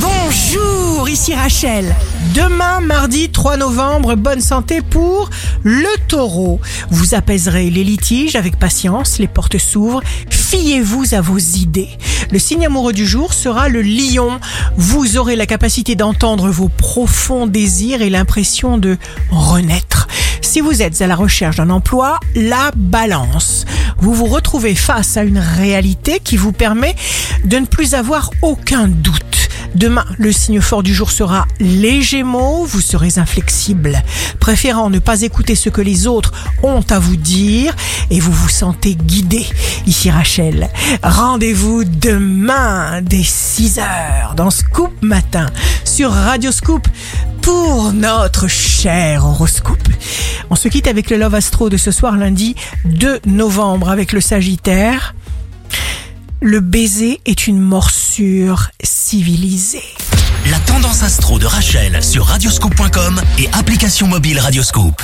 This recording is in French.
Bonjour, ici Rachel. Demain, mardi 3 novembre, bonne santé pour le taureau. Vous apaiserez les litiges avec patience, les portes s'ouvrent. Fiez-vous à vos idées. Le signe amoureux du jour sera le lion. Vous aurez la capacité d'entendre vos profonds désirs et l'impression de renaître. Si vous êtes à la recherche d'un emploi, la balance. Vous vous retrouvez face à une réalité qui vous permet de ne plus avoir aucun doute. Demain, le signe fort du jour sera les Gémeaux, vous serez inflexible, préférant ne pas écouter ce que les autres ont à vous dire et vous vous sentez guidé. Ici Rachel, rendez-vous demain dès 6 heures dans Scoop Matin sur Radio Scoop pour notre cher horoscope. On se quitte avec le Love Astro de ce soir lundi 2 novembre avec le Sagittaire. Le baiser est une morsure civilisée. La tendance astro de Rachel sur radioscope.com et application mobile Radioscope.